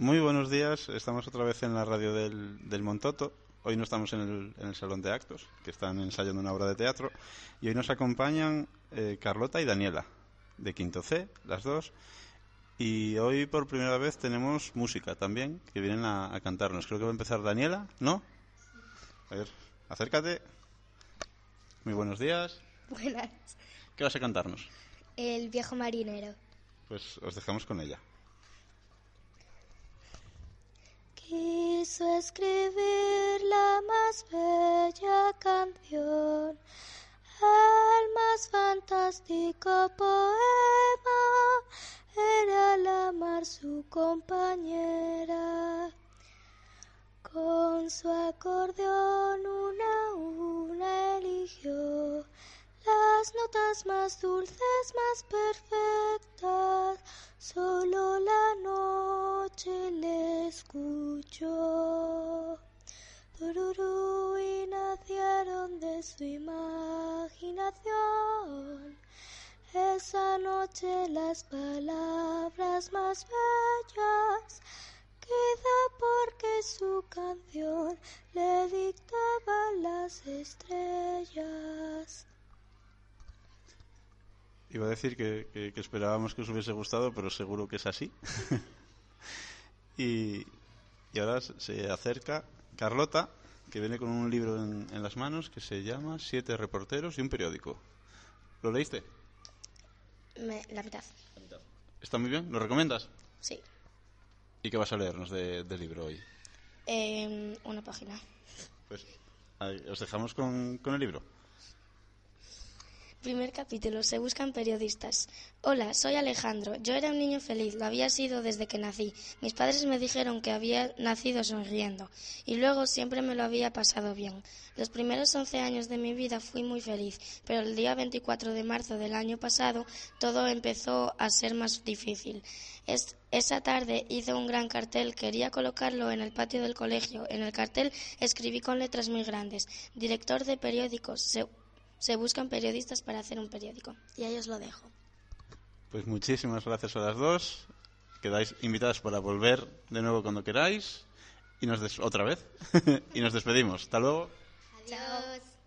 Muy buenos días, estamos otra vez en la radio del, del Montoto. Hoy no estamos en el, en el, salón de actos, que están ensayando una obra de teatro, y hoy nos acompañan eh, Carlota y Daniela, de Quinto C, las dos. Y hoy por primera vez tenemos música también, que vienen a, a cantarnos. Creo que va a empezar Daniela, ¿no? A ver, acércate. Muy buenos días. Buenas. ¿Qué vas a cantarnos? El viejo marinero. Pues os dejamos con ella. Escribir la más bella canción, el más fantástico poema, era la mar su compañera. Con su acordeón una a una eligió las notas más dulces, más perfectas, solo la noche le escuchó. Su imaginación. Esa noche las palabras más bellas, quizá porque su canción le dictaba las estrellas. Iba a decir que, que, que, esperábamos que os hubiese gustado, pero seguro que es así. y, y, ahora se acerca Carlota, que viene con un libro en, en, las manos que se llama Siete reporteros y un periódico. ¿Lo leíste? Me, la, mitad. la mitad. ¿Está muy bien? ¿Lo recomiendas? Sí. ¿Y qué vas a leernos del de libro hoy? Eh, una página. Pues ahí, os dejamos con, con el libro. Primer capítulo. Se buscan periodistas. Hola, soy Alejandro. Yo era un niño feliz. Lo había sido desde que nací. Mis padres me dijeron que había nacido sonriendo. Y luego siempre me lo había pasado bien. Los primeros 11 años de mi vida fui muy feliz. Pero el día 24 de marzo del año pasado todo empezó a ser más difícil. Es, esa tarde hice un gran cartel. Quería colocarlo en el patio del colegio. En el cartel escribí con letras muy grandes. Director de periódicos. Se buscan periodistas para hacer un periódico. Y ahí os lo dejo. Pues muchísimas gracias a las dos. Quedáis invitadas para volver de nuevo cuando queráis. Y nos des otra vez. y nos despedimos. Hasta luego. Adiós.